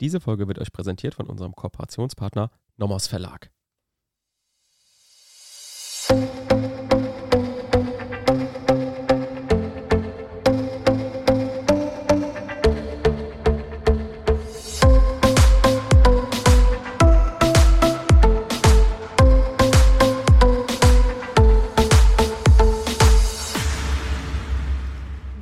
Diese Folge wird euch präsentiert von unserem Kooperationspartner Nomos Verlag.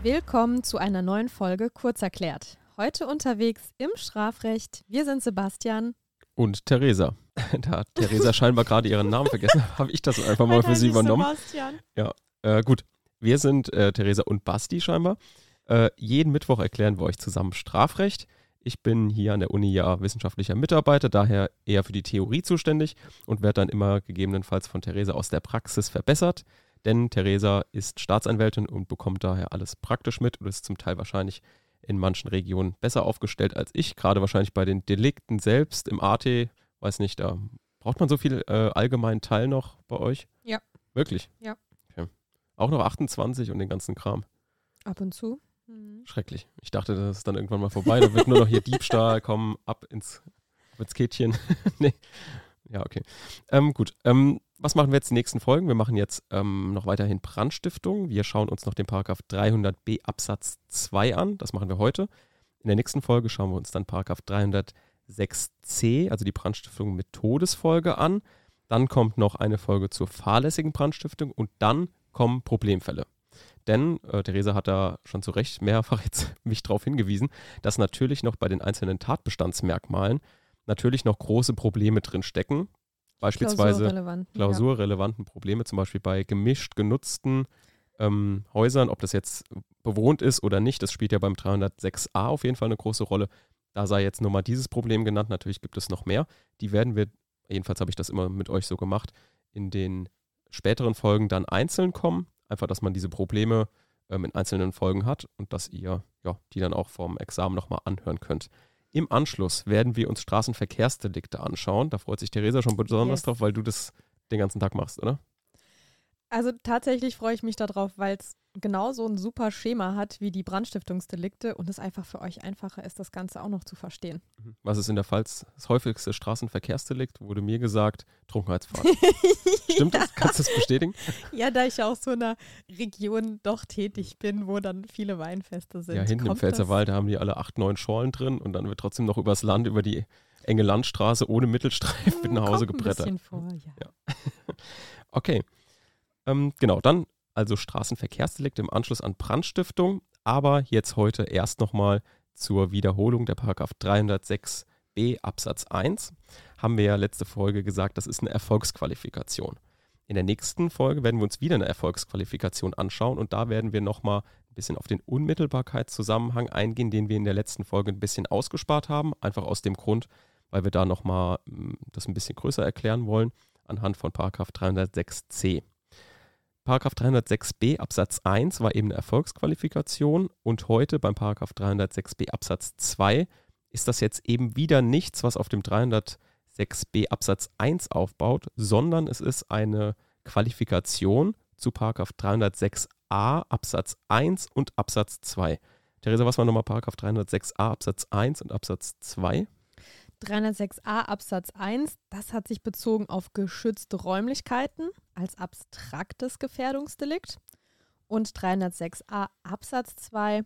Willkommen zu einer neuen Folge Kurzerklärt. Heute unterwegs im Strafrecht. Wir sind Sebastian. Und Theresa. Da hat Theresa scheinbar gerade ihren Namen vergessen. Habe ich das einfach mal für sie übernommen. Sebastian. Ja, äh, gut. Wir sind äh, Theresa und Basti scheinbar. Äh, jeden Mittwoch erklären wir euch zusammen Strafrecht. Ich bin hier an der Uni ja wissenschaftlicher Mitarbeiter, daher eher für die Theorie zuständig und werde dann immer gegebenenfalls von Theresa aus der Praxis verbessert. Denn Theresa ist Staatsanwältin und bekommt daher alles praktisch mit und ist zum Teil wahrscheinlich in manchen Regionen besser aufgestellt als ich. Gerade wahrscheinlich bei den Delikten selbst im AT, weiß nicht, da braucht man so viel äh, allgemeinen Teil noch bei euch? Ja. Wirklich? Ja. Okay. Auch noch 28 und den ganzen Kram. Ab und zu. Mhm. Schrecklich. Ich dachte, das ist dann irgendwann mal vorbei. Da wird nur noch hier Diebstahl, kommen ab ins, ab ins Kettchen. nee. Ja, okay. Ähm, gut. Ähm, was machen wir jetzt in den nächsten Folgen? Wir machen jetzt ähm, noch weiterhin Brandstiftung. Wir schauen uns noch den Paragraph 300b Absatz 2 an. Das machen wir heute. In der nächsten Folge schauen wir uns dann Paragraph 306c, also die Brandstiftung mit Todesfolge an. Dann kommt noch eine Folge zur fahrlässigen Brandstiftung und dann kommen Problemfälle. Denn äh, Theresa hat da schon zu Recht mehrfach jetzt mich darauf hingewiesen, dass natürlich noch bei den einzelnen Tatbestandsmerkmalen natürlich noch große Probleme drin stecken. Beispielsweise Klausurrelevanten, klausurrelevanten Probleme, zum Beispiel bei gemischt genutzten ähm, Häusern, ob das jetzt bewohnt ist oder nicht, das spielt ja beim 306a auf jeden Fall eine große Rolle. Da sei jetzt nur mal dieses Problem genannt, natürlich gibt es noch mehr. Die werden wir, jedenfalls habe ich das immer mit euch so gemacht, in den späteren Folgen dann einzeln kommen. Einfach, dass man diese Probleme ähm, in einzelnen Folgen hat und dass ihr ja, die dann auch vom Examen nochmal anhören könnt. Im Anschluss werden wir uns Straßenverkehrsdelikte anschauen. Da freut sich Theresa schon besonders Yes. drauf, weil du das den ganzen Tag machst, oder? Also tatsächlich freue ich mich darauf, weil es genauso ein super Schema hat wie die Brandstiftungsdelikte und es einfach für euch einfacher ist, das Ganze auch noch zu verstehen. Was ist in der Pfalz das häufigste Straßenverkehrsdelikt? Wurde mir gesagt, Trunkenheitsfahrt. Stimmt das? Kannst du das bestätigen? Ja, da ich aus so einer Region doch tätig bin, wo dann viele Weinfeste sind. ja, hinten im Pfälzerwald, da haben die alle acht, neun Schorlen drin und dann wird trotzdem noch übers Land, über die enge Landstraße ohne Mittelstreifen mit nach Hause kommt gebrettert. Ein bisschen vor, ja. Ja. Okay. Ähm, genau, dann also Straßenverkehrsdelikt im Anschluss an Brandstiftung, aber jetzt heute erst nochmal zur Wiederholung der Paragraph 306b Absatz 1. Haben wir ja letzte Folge gesagt, das ist eine Erfolgsqualifikation. In der nächsten Folge werden wir uns wieder eine Erfolgsqualifikation anschauen und da werden wir nochmal ein bisschen auf den Unmittelbarkeitszusammenhang eingehen, den wir in der letzten Folge ein bisschen ausgespart haben, einfach aus dem Grund, weil wir da nochmal das ein bisschen größer erklären wollen anhand von Paragraph 306c. Paragraph 306b Absatz 1 war eben eine Erfolgsqualifikation und heute beim Paragraph 306b Absatz 2 ist das jetzt eben wieder nichts, was auf dem 306b Absatz 1 aufbaut, sondern es ist eine Qualifikation zu Paragraph 306a Absatz 1 und Absatz 2. Theresa, was war nochmal Paragraph 306a Absatz 1 und Absatz 2? 306a Absatz 1, das hat sich bezogen auf geschützte Räumlichkeiten als abstraktes Gefährdungsdelikt. Und 306a Absatz 2,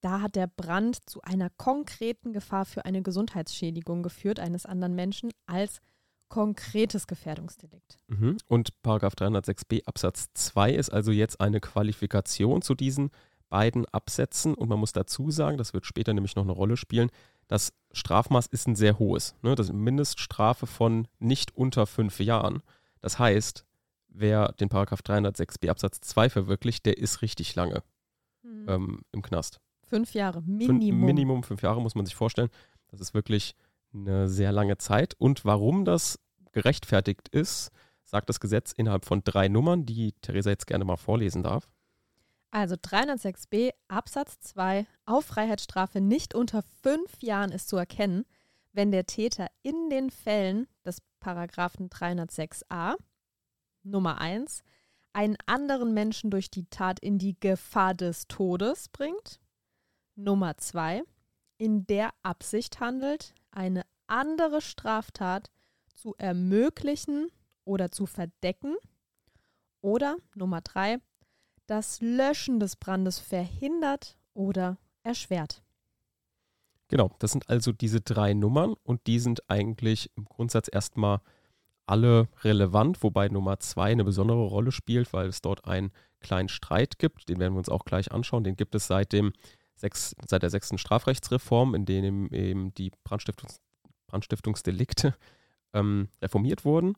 da hat der Brand zu einer konkreten Gefahr für eine Gesundheitsschädigung geführt eines anderen Menschen als konkretes Gefährdungsdelikt. Mhm. Und Paragraph 306b Absatz 2 ist also jetzt eine Qualifikation zu diesen beiden Absätzen. Und man muss dazu sagen, das wird später nämlich noch eine Rolle spielen, das Strafmaß ist ein sehr hohes. Ne? Das ist eine Mindeststrafe von nicht unter fünf Jahren. Das heißt, wer den Paragraph 306b Absatz 2 verwirklicht, der ist richtig lange Hm. ähm, im Knast. Fünf Jahre, Fün- Minimum. Minimum fünf Jahre muss man sich vorstellen. Das ist wirklich eine sehr lange Zeit. Und warum das gerechtfertigt ist, sagt das Gesetz innerhalb von drei Nummern, die Theresa jetzt gerne mal vorlesen darf. Also 306b Absatz 2 auf Freiheitsstrafe nicht unter fünf Jahren ist zu erkennen, wenn der Täter in den Fällen des Paragraphen 306a Nummer 1 einen anderen Menschen durch die Tat in die Gefahr des Todes bringt. Nummer 2 in der Absicht handelt, eine andere Straftat zu ermöglichen oder zu verdecken. Oder Nummer drei, das Löschen des Brandes verhindert oder erschwert. Genau, das sind also diese drei Nummern und die sind eigentlich im Grundsatz erstmal alle relevant, wobei Nummer zwei eine besondere Rolle spielt, weil es dort einen kleinen Streit gibt. Den werden wir uns auch gleich anschauen. Den gibt es seit, dem sechs, seit der sechsten Strafrechtsreform, in dem eben die Brandstiftungs, Brandstiftungsdelikte ähm, reformiert wurden.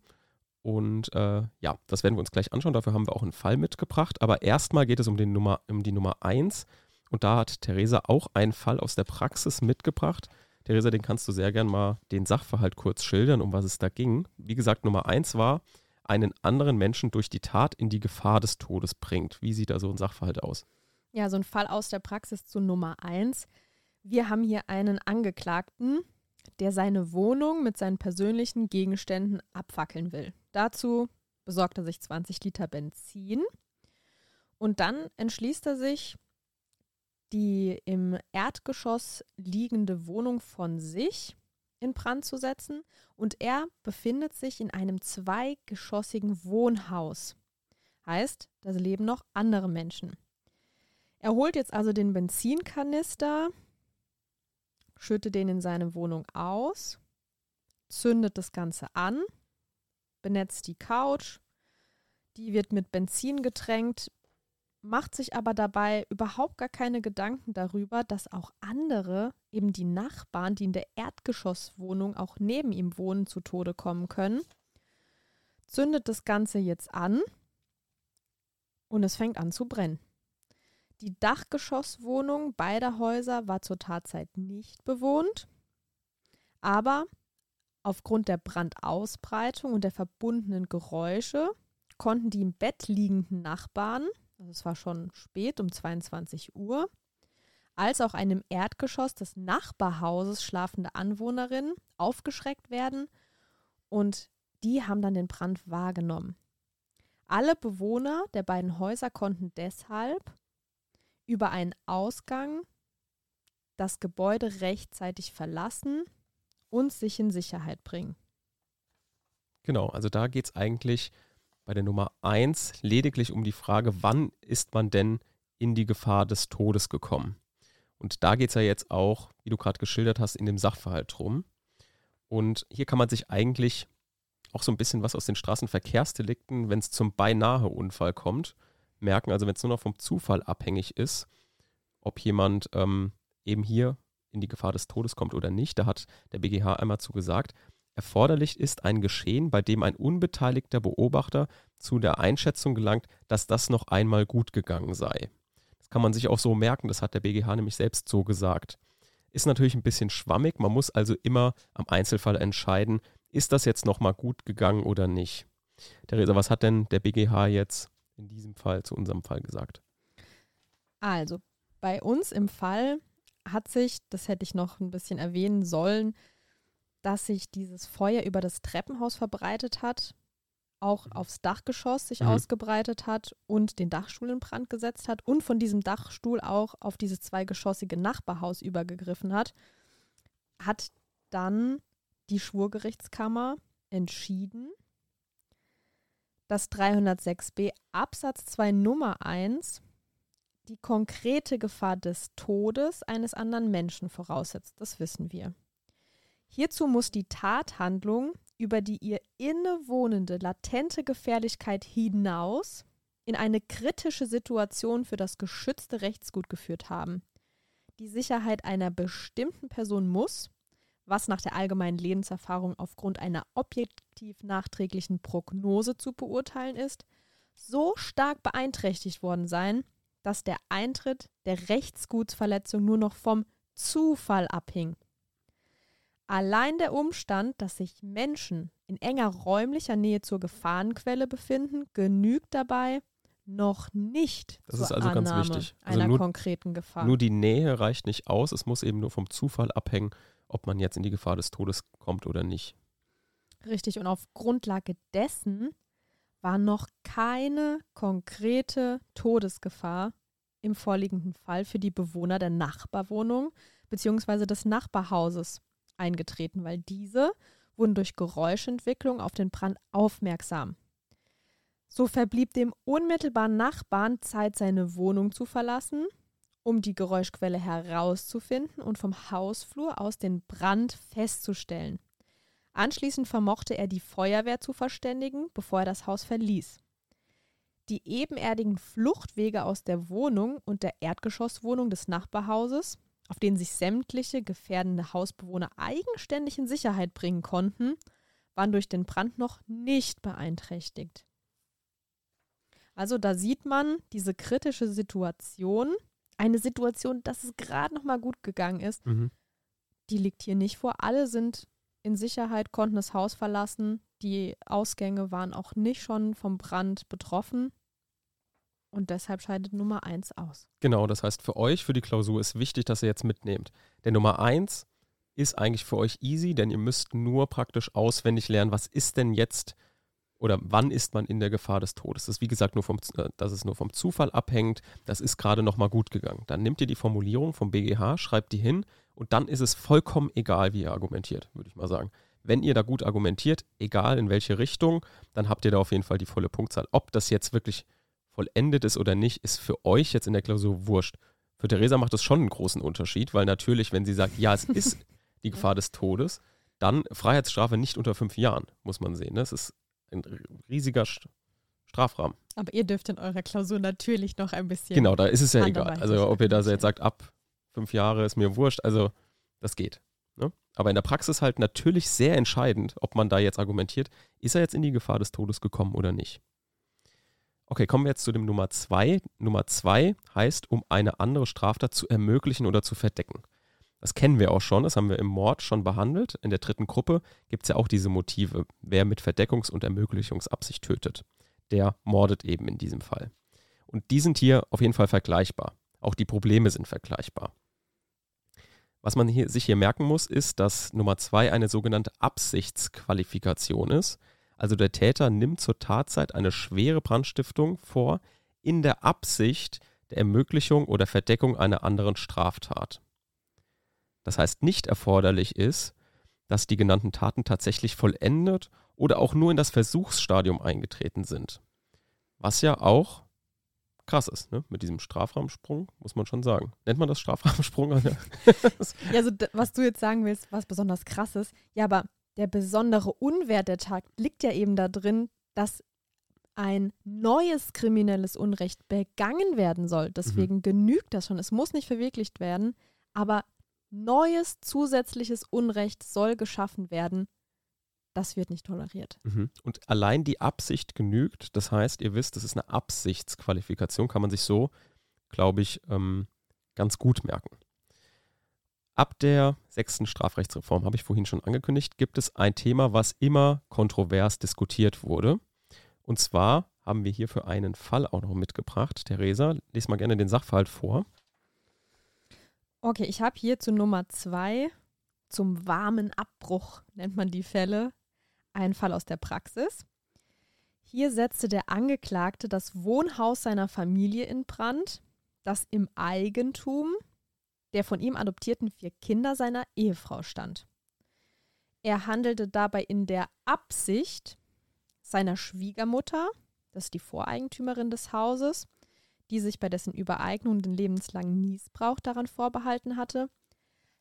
Und äh, ja, das werden wir uns gleich anschauen. Dafür haben wir auch einen Fall mitgebracht. Aber erstmal geht es um, Nummer, um die Nummer 1. Und da hat Theresa auch einen Fall aus der Praxis mitgebracht. Theresa, den kannst du sehr gern mal den Sachverhalt kurz schildern, um was es da ging. Wie gesagt, Nummer 1 war, einen anderen Menschen durch die Tat in die Gefahr des Todes bringt. Wie sieht da so ein Sachverhalt aus? Ja, so ein Fall aus der Praxis zu Nummer 1. Wir haben hier einen Angeklagten, der seine Wohnung mit seinen persönlichen Gegenständen abfackeln will. Dazu besorgt er sich 20 Liter Benzin und dann entschließt er sich, die im Erdgeschoss liegende Wohnung von sich in Brand zu setzen und er befindet sich in einem zweigeschossigen Wohnhaus. Heißt, da leben noch andere Menschen. Er holt jetzt also den Benzinkanister, schüttet den in seine Wohnung aus, zündet das Ganze an, benetzt die Couch, die wird mit Benzin getränkt, macht sich aber dabei überhaupt gar keine Gedanken darüber, dass auch andere, eben die Nachbarn, die in der Erdgeschosswohnung auch neben ihm wohnen, zu Tode kommen können, zündet das Ganze jetzt an und es fängt an zu brennen. Die Dachgeschosswohnung beider Häuser war zur Tatzeit nicht bewohnt, aber aufgrund der Brandausbreitung und der verbundenen Geräusche konnten die im Bett liegenden Nachbarn, also es war schon spät um 22 Uhr, als auch einem Erdgeschoss des Nachbarhauses schlafende Anwohnerinnen aufgeschreckt werden und die haben dann den Brand wahrgenommen. Alle Bewohner der beiden Häuser konnten deshalb über einen Ausgang das Gebäude rechtzeitig verlassen und sich in Sicherheit bringen. Genau, also da geht es eigentlich bei der Nummer 1 lediglich um die Frage, wann ist man denn in die Gefahr des Todes gekommen? Und da geht es ja jetzt auch, wie du gerade geschildert hast, in dem Sachverhalt drum. Und hier kann man sich eigentlich auch so ein bisschen was aus den Straßenverkehrsdelikten, wenn es zum beinahe Unfall kommt, merken. Also wenn es nur noch vom Zufall abhängig ist, ob jemand ähm, eben hier in die Gefahr des Todes kommt oder nicht. Da hat der BGH einmal zu gesagt, erforderlich ist ein Geschehen, bei dem ein unbeteiligter Beobachter zu der Einschätzung gelangt, dass das noch einmal gut gegangen sei. Das kann man sich auch so merken, das hat der BGH nämlich selbst so gesagt. Ist natürlich ein bisschen schwammig, man muss also immer am Einzelfall entscheiden, ist das jetzt nochmal gut gegangen oder nicht. Theresa, was hat denn der BGH jetzt in diesem Fall zu unserem Fall gesagt? Also, bei uns im Fall hat sich, das hätte ich noch ein bisschen erwähnen sollen, dass sich dieses Feuer über das Treppenhaus verbreitet hat, auch mhm. aufs Dachgeschoss sich mhm. ausgebreitet hat und den Dachstuhl in Brand gesetzt hat und von diesem Dachstuhl auch auf dieses zweigeschossige Nachbarhaus übergegriffen hat, hat dann die Schwurgerichtskammer entschieden, dass 306b Absatz 2 Nummer 1 die konkrete Gefahr des Todes eines anderen Menschen voraussetzt. Das wissen wir. Hierzu muss die Tathandlung über die ihr innewohnende latente Gefährlichkeit hinaus in eine kritische Situation für das geschützte Rechtsgut geführt haben. Die Sicherheit einer bestimmten Person muss, was nach der allgemeinen Lebenserfahrung aufgrund einer objektiv nachträglichen Prognose zu beurteilen ist, so stark beeinträchtigt worden sein, dass der Eintritt der Rechtsgutsverletzung nur noch vom Zufall abhing. Allein der Umstand, dass sich Menschen in enger räumlicher Nähe zur Gefahrenquelle befinden, genügt dabei noch nicht das zur ist also Annahme ganz wichtig. Also einer nur, konkreten Gefahr. Nur die Nähe reicht nicht aus, es muss eben nur vom Zufall abhängen, ob man jetzt in die Gefahr des Todes kommt oder nicht. Richtig, und auf Grundlage dessen war noch keine konkrete Todesgefahr im vorliegenden Fall für die Bewohner der Nachbarwohnung bzw. des Nachbarhauses eingetreten, weil diese wurden durch Geräuschentwicklung auf den Brand aufmerksam. So verblieb dem unmittelbaren Nachbarn Zeit, seine Wohnung zu verlassen, um die Geräuschquelle herauszufinden und vom Hausflur aus den Brand festzustellen. Anschließend vermochte er die Feuerwehr zu verständigen, bevor er das Haus verließ. Die ebenerdigen Fluchtwege aus der Wohnung und der Erdgeschosswohnung des Nachbarhauses, auf denen sich sämtliche gefährdende Hausbewohner eigenständig in Sicherheit bringen konnten, waren durch den Brand noch nicht beeinträchtigt. Also da sieht man diese kritische Situation, eine Situation, dass es gerade noch mal gut gegangen ist, mhm. die liegt hier nicht vor. Alle sind in Sicherheit, konnten das Haus verlassen. Die Ausgänge waren auch nicht schon vom Brand betroffen. Und deshalb scheidet Nummer 1 aus. Genau, das heißt für euch, für die Klausur ist wichtig, dass ihr jetzt mitnehmt. Der Nummer 1 ist eigentlich für euch easy, denn ihr müsst nur praktisch auswendig lernen, was ist denn jetzt oder wann ist man in der Gefahr des Todes. Das ist wie gesagt nur vom, äh, dass es nur vom Zufall abhängt. Das ist gerade nochmal gut gegangen. Dann nehmt ihr die Formulierung vom BGH, schreibt die hin und dann ist es vollkommen egal, wie ihr argumentiert, würde ich mal sagen. Wenn ihr da gut argumentiert, egal in welche Richtung, dann habt ihr da auf jeden Fall die volle Punktzahl. Ob das jetzt wirklich vollendet ist oder nicht, ist für euch jetzt in der Klausur wurscht. Für Theresa macht das schon einen großen Unterschied, weil natürlich, wenn sie sagt, ja, es ist die Gefahr des Todes, dann Freiheitsstrafe nicht unter fünf Jahren, muss man sehen. Das ist ein riesiger Strafrahmen. Aber ihr dürft in eurer Klausur natürlich noch ein bisschen. Genau, da ist es ja egal. Also ob ihr da jetzt sagt, ab fünf Jahre ist mir wurscht, also das geht. Ne? Aber in der Praxis halt natürlich sehr entscheidend, ob man da jetzt argumentiert, ist er jetzt in die Gefahr des Todes gekommen oder nicht. Okay, kommen wir jetzt zu dem Nummer zwei. Nummer zwei heißt, um eine andere Straftat zu ermöglichen oder zu verdecken. Das kennen wir auch schon, das haben wir im Mord schon behandelt. In der dritten Gruppe gibt es ja auch diese Motive. Wer mit Verdeckungs- und Ermöglichungsabsicht tötet, der mordet eben in diesem Fall. Und die sind hier auf jeden Fall vergleichbar. Auch die Probleme sind vergleichbar. Was man hier, sich hier merken muss, ist, dass Nummer zwei eine sogenannte Absichtsqualifikation ist. Also der Täter nimmt zur Tatzeit eine schwere Brandstiftung vor, in der Absicht der Ermöglichung oder Verdeckung einer anderen Straftat. Das heißt, nicht erforderlich ist, dass die genannten Taten tatsächlich vollendet oder auch nur in das Versuchsstadium eingetreten sind. Was ja auch krass ist, ne? Mit diesem Strafrahmensprung, muss man schon sagen. Nennt man das Strafrahmensprung? ja, also was du jetzt sagen willst, was besonders krass ist, ja, aber der besondere Unwert der Tat liegt ja eben da drin, dass ein neues kriminelles Unrecht begangen werden soll. Deswegen mhm. genügt das schon. Es muss nicht verwirklicht werden, aber neues zusätzliches Unrecht soll geschaffen werden. Das wird nicht toleriert. Mhm. Und allein die Absicht genügt. Das heißt, ihr wisst, das ist eine Absichtsqualifikation, kann man sich so, glaube ich, ähm, ganz gut merken. Ab der sechsten Strafrechtsreform, habe ich vorhin schon angekündigt, gibt es ein Thema, was immer kontrovers diskutiert wurde. Und zwar haben wir hierfür einen Fall auch noch mitgebracht. Theresa, lese mal gerne den Sachverhalt vor. Okay, ich habe hier zu Nummer zwei, zum warmen Abbruch nennt man die Fälle, einen Fall aus der Praxis. Hier setzte der Angeklagte das Wohnhaus seiner Familie in Brand, das im Eigentum der von ihm adoptierten vier Kinder seiner Ehefrau stand. Er handelte dabei in der Absicht, seiner Schwiegermutter, das ist die Voreigentümerin des Hauses, die sich bei dessen Übereignung den lebenslangen Niesbrauch daran vorbehalten hatte,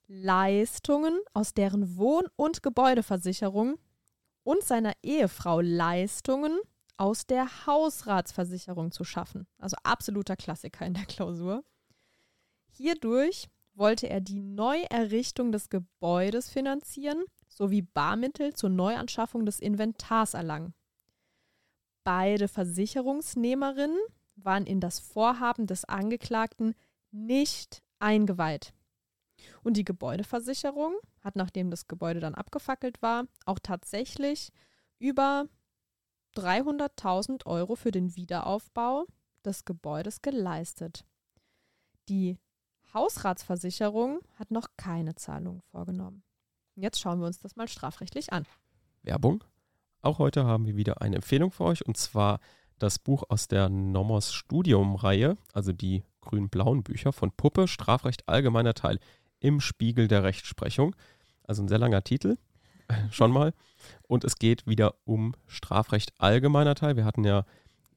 Leistungen aus deren Wohn- und Gebäudeversicherung und seiner Ehefrau Leistungen aus der Hausratsversicherung zu schaffen. Also absoluter Klassiker in der Klausur. Hierdurch wollte er die Neuerrichtung des Gebäudes finanzieren sowie Barmittel zur Neuanschaffung des Inventars erlangen. Beide Versicherungsnehmerinnen waren in das Vorhaben des Angeklagten nicht eingeweiht. Und die Gebäudeversicherung hat, nachdem das Gebäude dann abgefackelt war, auch tatsächlich über 300.000 Euro für den Wiederaufbau des Gebäudes geleistet. Die Hausratsversicherung hat noch keine Zahlungen vorgenommen. Jetzt schauen wir uns das mal strafrechtlich an. Werbung. Auch heute haben wir wieder eine Empfehlung für euch und zwar das Buch aus der Nomos Studium-Reihe, also die grün-blauen Bücher von Puppe, Strafrecht allgemeiner Teil im Spiegel der Rechtsprechung. also ein sehr langer Titel, schon mal. Und es geht wieder um Strafrecht allgemeiner Teil. Wir hatten ja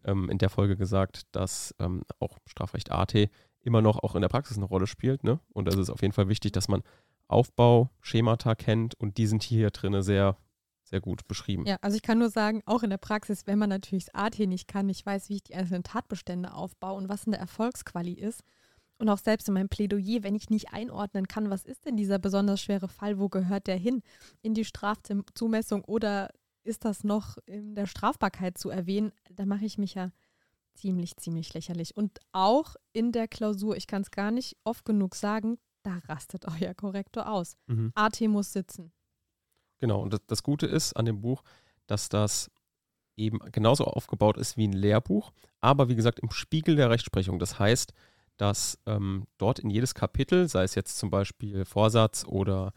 ähm, in der Folge gesagt, dass ähm, auch Strafrecht AT immer noch auch in der Praxis eine Rolle spielt. Ne? Und es ist auf jeden Fall wichtig, dass man Aufbauschemata kennt und die sind hier drin sehr, sehr gut beschrieben. Ja, also ich kann nur sagen, auch in der Praxis, wenn man natürlich das AT nicht kann, ich weiß, wie ich die einzelnen Tatbestände aufbaue und was in der Erfolgsquali ist. Und auch selbst in meinem Plädoyer, wenn ich nicht einordnen kann, was ist denn dieser besonders schwere Fall, wo gehört der hin? In die Strafzumessung oder ist das noch in der Strafbarkeit zu erwähnen? Da mache ich mich ja ziemlich, ziemlich lächerlich. Und auch in der Klausur, ich kann es gar nicht oft genug sagen, da rastet euer Korrektor aus. Mhm. AT muss sitzen. Genau, und das, das Gute ist an dem Buch, dass das eben genauso aufgebaut ist wie ein Lehrbuch, aber wie gesagt im Spiegel der Rechtsprechung. Das heißt, dass ähm, dort in jedes Kapitel, sei es jetzt zum Beispiel Vorsatz oder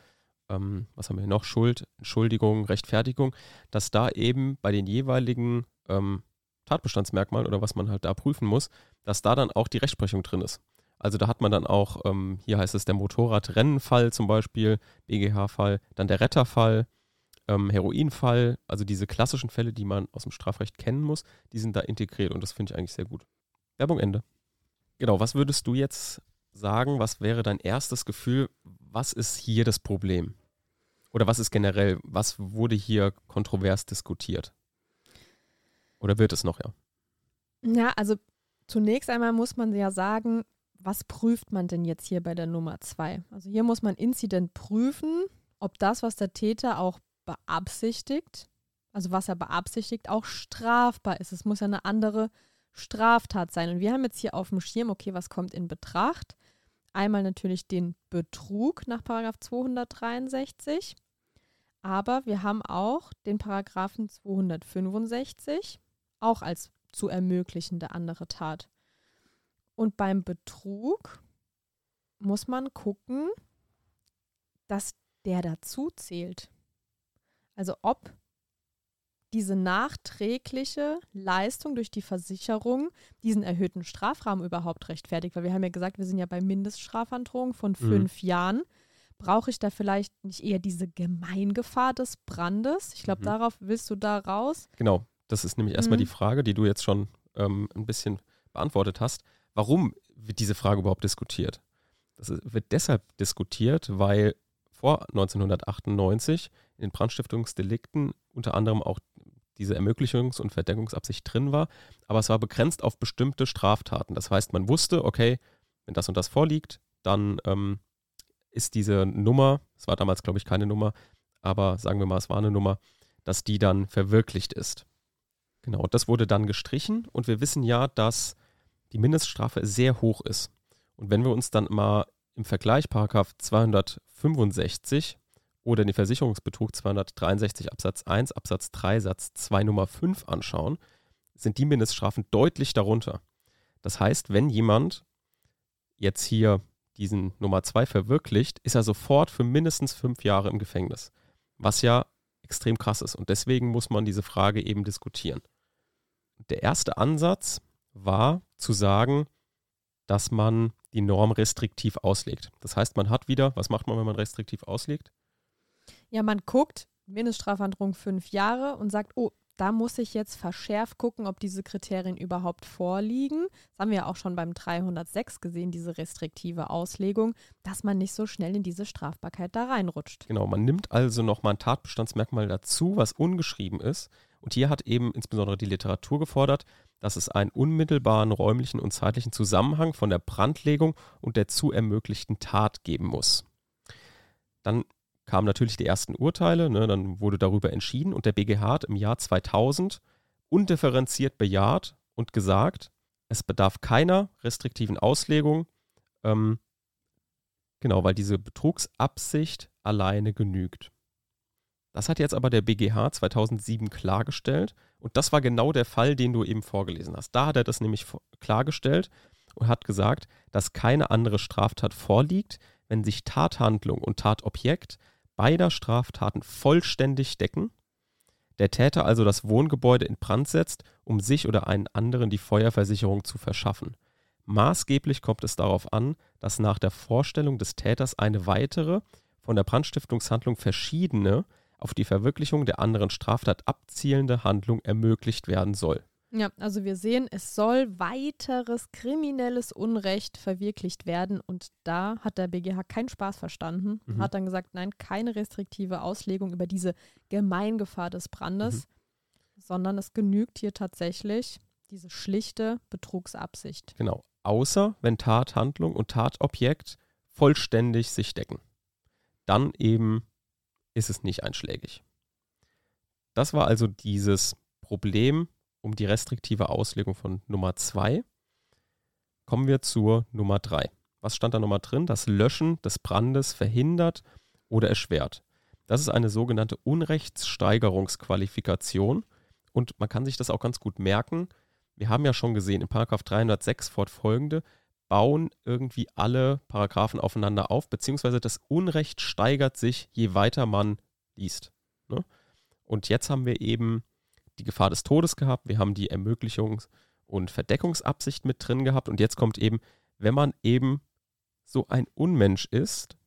ähm, was haben wir noch, Schuld, Entschuldigung, Rechtfertigung, dass da eben bei den jeweiligen ähm, Tatbestandsmerkmalen oder was man halt da prüfen muss, dass da dann auch die Rechtsprechung drin ist. Also da hat man dann auch, ähm, hier heißt es der Motorradrennenfall zum Beispiel, BGH-Fall, dann der Retterfall, ähm, Heroinfall, also diese klassischen Fälle, die man aus dem Strafrecht kennen muss, die sind da integriert und das finde ich eigentlich sehr gut. Werbung Ende. Genau, was würdest du jetzt sagen, was wäre dein erstes Gefühl, was ist hier das Problem? Oder was ist generell, was wurde hier kontrovers diskutiert? Oder wird es noch, ja? Ja, also zunächst einmal muss man ja sagen, was prüft man denn jetzt hier bei der Nummer zwei? Also hier muss man Inzident prüfen, ob das, was der Täter auch beabsichtigt, also was er beabsichtigt, auch strafbar ist. Es muss ja eine andere Straftat sein. Und wir haben jetzt hier auf dem Schirm, okay, was kommt in Betracht? Einmal natürlich den Betrug nach Paragraph 263, aber wir haben auch den Paragraphen 265, auch als zu ermöglichende andere Tat. Und beim Betrug muss man gucken, dass der dazu zählt. Also ob diese nachträgliche Leistung durch die Versicherung diesen erhöhten Strafrahmen überhaupt rechtfertigt. Weil wir haben ja gesagt, wir sind ja bei Mindeststrafandrohung von mhm. fünf mhm. Jahren. Brauche ich da vielleicht nicht eher diese Gemeingefahr des Brandes? Ich glaube, mhm. darauf willst du da raus. Genau, das ist nämlich erstmal mhm. die Frage, die du jetzt schon ähm, ein bisschen beantwortet hast. Warum wird diese Frage überhaupt diskutiert? Das wird deshalb diskutiert, weil vor 1998 in den Brandstiftungsdelikten unter anderem auch diese Ermöglichungs- und Verdeckungsabsicht drin war, aber es war begrenzt auf bestimmte Straftaten. Das heißt, man wusste, okay, wenn das und das vorliegt, dann ähm, ist diese Nummer, es war damals glaube ich keine Nummer, aber sagen wir mal, es war eine Nummer, dass die dann verwirklicht ist. Genau, das wurde dann gestrichen und wir wissen ja, dass die Mindeststrafe sehr hoch ist. Und wenn wir uns dann mal im Vergleich Paragraph 265 oder den Versicherungsbetrug 263 Absatz 1 Absatz 3 Satz 2 Nummer 5 anschauen, sind die Mindeststrafen deutlich darunter. Das heißt, wenn jemand jetzt hier diesen Nummer 2 verwirklicht, ist er sofort für mindestens fünf Jahre im Gefängnis. Was ja extrem krass ist. Und deswegen muss man diese Frage eben diskutieren. Der erste Ansatz war zu sagen, dass man die Norm restriktiv auslegt. Das heißt, man hat wieder, was macht man, wenn man restriktiv auslegt? Ja, man guckt, Mindeststrafandrohung fünf Jahre und sagt, oh, da muss ich jetzt verschärft gucken, ob diese Kriterien überhaupt vorliegen. Das haben wir ja auch schon beim 306 gesehen, diese restriktive Auslegung, dass man nicht so schnell in diese Strafbarkeit da reinrutscht. Genau, man nimmt also nochmal ein Tatbestandsmerkmal dazu, was ungeschrieben ist. Und hier hat eben insbesondere die Literatur gefordert, dass es einen unmittelbaren räumlichen und zeitlichen Zusammenhang von der Brandlegung und der zu ermöglichten Tat geben muss. Dann kamen natürlich die ersten Urteile, ne, dann wurde darüber entschieden und der BGH hat im Jahr 2000 undifferenziert bejaht und gesagt, es bedarf keiner restriktiven Auslegung, ähm, genau, weil diese Betrugsabsicht alleine genügt. Das hat jetzt aber der BGH 2007 klargestellt und das war genau der Fall, den du eben vorgelesen hast. Da hat er das nämlich klargestellt und hat gesagt, dass keine andere Straftat vorliegt, wenn sich Tathandlung und Tatobjekt beider Straftaten vollständig decken, der Täter also das Wohngebäude in Brand setzt, um sich oder einen anderen die Feuerversicherung zu verschaffen. Maßgeblich kommt es darauf an, dass nach der Vorstellung des Täters eine weitere, von der Brandstiftungshandlung verschiedene auf die Verwirklichung der anderen Straftat abzielende Handlung ermöglicht werden soll. Ja, also wir sehen, es soll weiteres kriminelles Unrecht verwirklicht werden und da hat der BGH keinen Spaß verstanden, mhm. hat dann gesagt, nein, keine restriktive Auslegung über diese Gemeingefahr des Brandes, mhm. sondern es genügt hier tatsächlich diese schlichte Betrugsabsicht. Genau, außer wenn Tathandlung und Tatobjekt vollständig sich decken. Dann eben ist es nicht einschlägig. Das war also dieses Problem um die restriktive Auslegung von Nummer 2. Kommen wir zur Nummer 3. Was stand da nochmal drin? Das Löschen des Brandes verhindert oder erschwert. Das ist eine sogenannte Unrechtssteigerungsqualifikation und man kann sich das auch ganz gut merken. Wir haben ja schon gesehen, in Paragraph 306 fortfolgende bauen irgendwie alle Paragraphen aufeinander auf, beziehungsweise das Unrecht steigert sich, je weiter man liest. Ne? Und jetzt haben wir eben die Gefahr des Todes gehabt, wir haben die Ermöglichungs- und Verdeckungsabsicht mit drin gehabt und jetzt kommt eben, wenn man eben so ein Unmensch ist,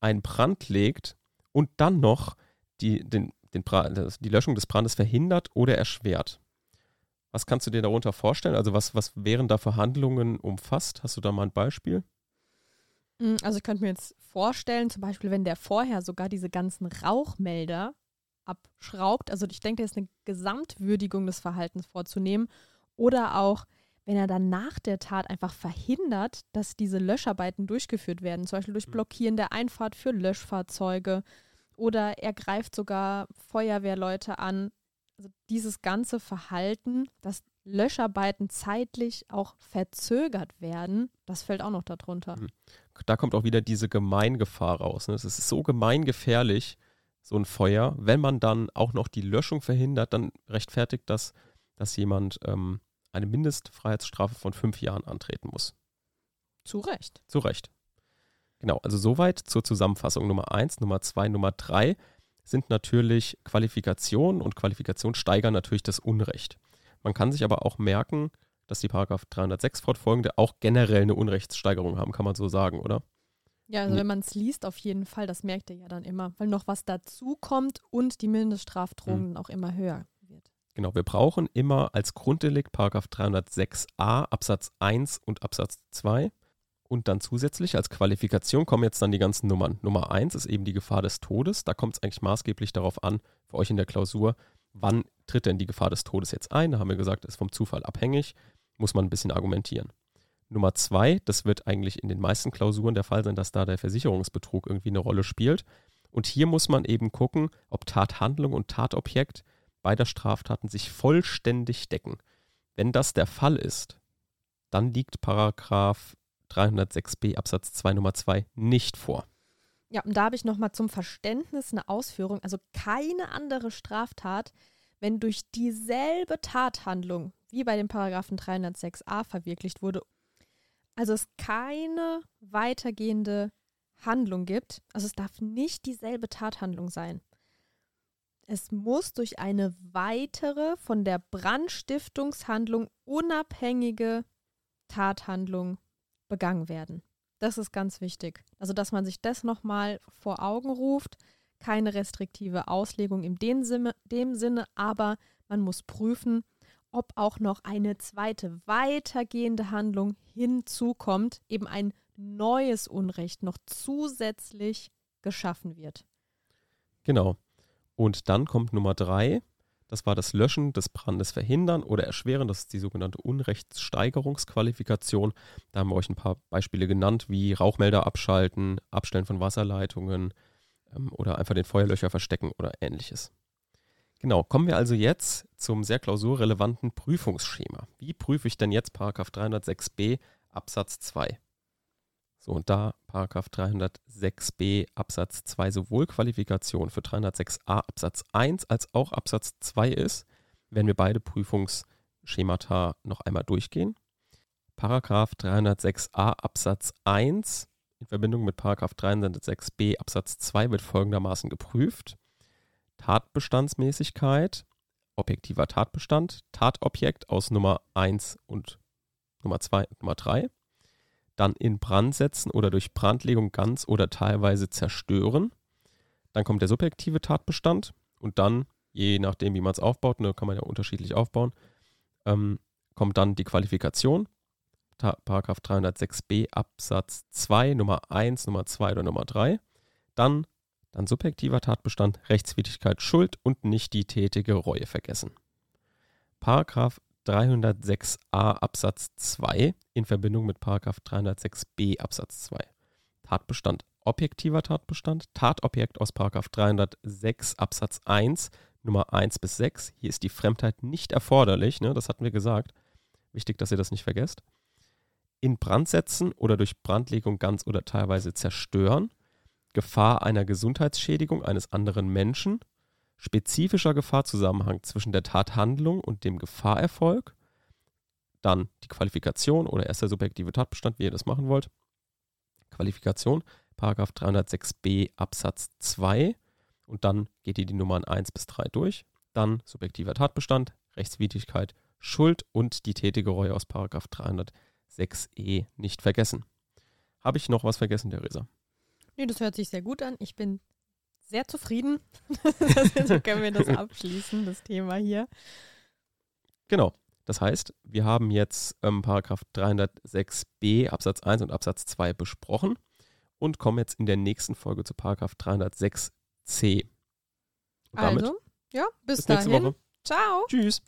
einen Brand legt und dann noch die, den, den die Löschung des Brandes verhindert oder erschwert. Was kannst du dir darunter vorstellen? Also was, was wären da Verhandlungen umfasst? Hast du da mal ein Beispiel? Hm, also ich könnte mir jetzt vorstellen, zum Beispiel, wenn der vorher sogar diese ganzen Rauchmelder abschraubt. Also ich denke, da ist eine Gesamtwürdigung des Verhaltens vorzunehmen. Oder auch, wenn er dann nach der Tat einfach verhindert, dass diese Löscharbeiten durchgeführt werden, zum Beispiel durch hm. Blockieren der Einfahrt für Löschfahrzeuge. Oder er greift sogar Feuerwehrleute an, also dieses ganze Verhalten, dass Löscharbeiten zeitlich auch verzögert werden, das fällt auch noch darunter. Hm. Da kommt auch wieder diese Gemeingefahr raus. Ne? Es ist so gemeingefährlich, so ein Feuer. Wenn man dann auch noch die Löschung verhindert, dann rechtfertigt das, dass jemand ähm, eine Mindestfreiheitsstrafe von fünf Jahren antreten muss. Zu Recht. Zu Recht. Genau, also soweit zur Zusammenfassung Nummer eins, Nummer zwei, Nummer drei sind natürlich Qualifikationen und Qualifikationen steigern natürlich das Unrecht. Man kann sich aber auch merken, dass die Paragraph 306 fortfolgende auch generell eine Unrechtssteigerung haben, kann man so sagen, oder? Ja, also wenn man es liest, auf jeden Fall, das merkt ihr ja dann immer, weil noch was dazu kommt und die Mindeststrafdrohung mhm. auch immer höher wird. Genau, wir brauchen immer als Grunddelikt Paragraph 306a Absatz 1 und Absatz 2 und dann zusätzlich als Qualifikation kommen jetzt dann die ganzen Nummern. Nummer eins ist eben die Gefahr des Todes. Da kommt es eigentlich maßgeblich darauf an, für euch in der Klausur, wann tritt denn die Gefahr des Todes jetzt ein? Da haben wir gesagt, ist vom Zufall abhängig, muss man ein bisschen argumentieren. Nummer zwei, das wird eigentlich in den meisten Klausuren der Fall sein, dass da der Versicherungsbetrug irgendwie eine Rolle spielt. Und hier muss man eben gucken, ob Tathandlung und Tatobjekt beider Straftaten sich vollständig decken. Wenn das der Fall ist, dann liegt Paragraph 306b Absatz 2 Nummer 2 nicht vor. Ja, und da habe ich nochmal zum Verständnis eine Ausführung. Also keine andere Straftat, wenn durch dieselbe Tathandlung wie bei dem Paragraphen 306a verwirklicht wurde, also es keine weitergehende Handlung gibt, also es darf nicht dieselbe Tathandlung sein. Es muss durch eine weitere von der Brandstiftungshandlung unabhängige Tathandlung begangen werden. Das ist ganz wichtig. Also, dass man sich das nochmal vor Augen ruft. Keine restriktive Auslegung in dem Sinne, dem Sinne, aber man muss prüfen, ob auch noch eine zweite weitergehende Handlung hinzukommt, eben ein neues Unrecht noch zusätzlich geschaffen wird. Genau. Und dann kommt Nummer drei. Das war das Löschen des Brandes verhindern oder erschweren. Das ist die sogenannte Unrechtssteigerungsqualifikation. Da haben wir euch ein paar Beispiele genannt, wie Rauchmelder abschalten, Abstellen von Wasserleitungen ähm, oder einfach den Feuerlöcher verstecken oder ähnliches. Genau, kommen wir also jetzt zum sehr klausurrelevanten Prüfungsschema. Wie prüfe ich denn jetzt Paragraph 306b Absatz 2? So, und da Paragraph 306b Absatz 2 sowohl Qualifikation für 306a Absatz 1 als auch Absatz 2 ist, werden wir beide Prüfungsschemata noch einmal durchgehen. Paragraph 306a Absatz 1 in Verbindung mit Paragraph 306b Absatz 2 wird folgendermaßen geprüft. Tatbestandsmäßigkeit, objektiver Tatbestand, Tatobjekt aus Nummer 1 und Nummer 2 und Nummer 3 dann in Brand setzen oder durch Brandlegung ganz oder teilweise zerstören. Dann kommt der subjektive Tatbestand und dann, je nachdem, wie man es aufbaut, ne, kann man ja unterschiedlich aufbauen, ähm, kommt dann die Qualifikation. Paragraph 306b Absatz 2, Nummer 1, Nummer 2 oder Nummer 3. Dann, dann subjektiver Tatbestand, Rechtswidrigkeit, Schuld und nicht die tätige Reue vergessen. Paragraph 306a Absatz 2 in Verbindung mit Paragraph 306b Absatz 2. Tatbestand objektiver Tatbestand, Tatobjekt aus Paragraph 306 Absatz 1 Nummer 1 bis 6. Hier ist die Fremdheit nicht erforderlich, ne, das hatten wir gesagt. Wichtig, dass ihr das nicht vergesst. In Brand setzen oder durch Brandlegung ganz oder teilweise zerstören. Gefahr einer Gesundheitsschädigung eines anderen Menschen. Spezifischer Gefahrzusammenhang zwischen der Tathandlung und dem Gefahrerfolg. Dann die Qualifikation oder erster subjektive Tatbestand, wie ihr das machen wollt. Qualifikation, Paragraph 306b Absatz 2 und dann geht ihr die Nummern 1 bis 3 durch. Dann subjektiver Tatbestand, Rechtswidrigkeit, Schuld und die tätige Reue aus Paragraph 306e nicht vergessen. Habe ich noch was vergessen, Theresa? Nee, das hört sich sehr gut an. Ich bin sehr zufrieden. so können wir das abschließen, das Thema hier. Genau. Das heißt, wir haben jetzt ähm, Paragraph 306b Absatz 1 und Absatz 2 besprochen und kommen jetzt in der nächsten Folge zu Paragraph 306c. Und also, ja, bis, bis nächste Woche. Ciao. Tschüss.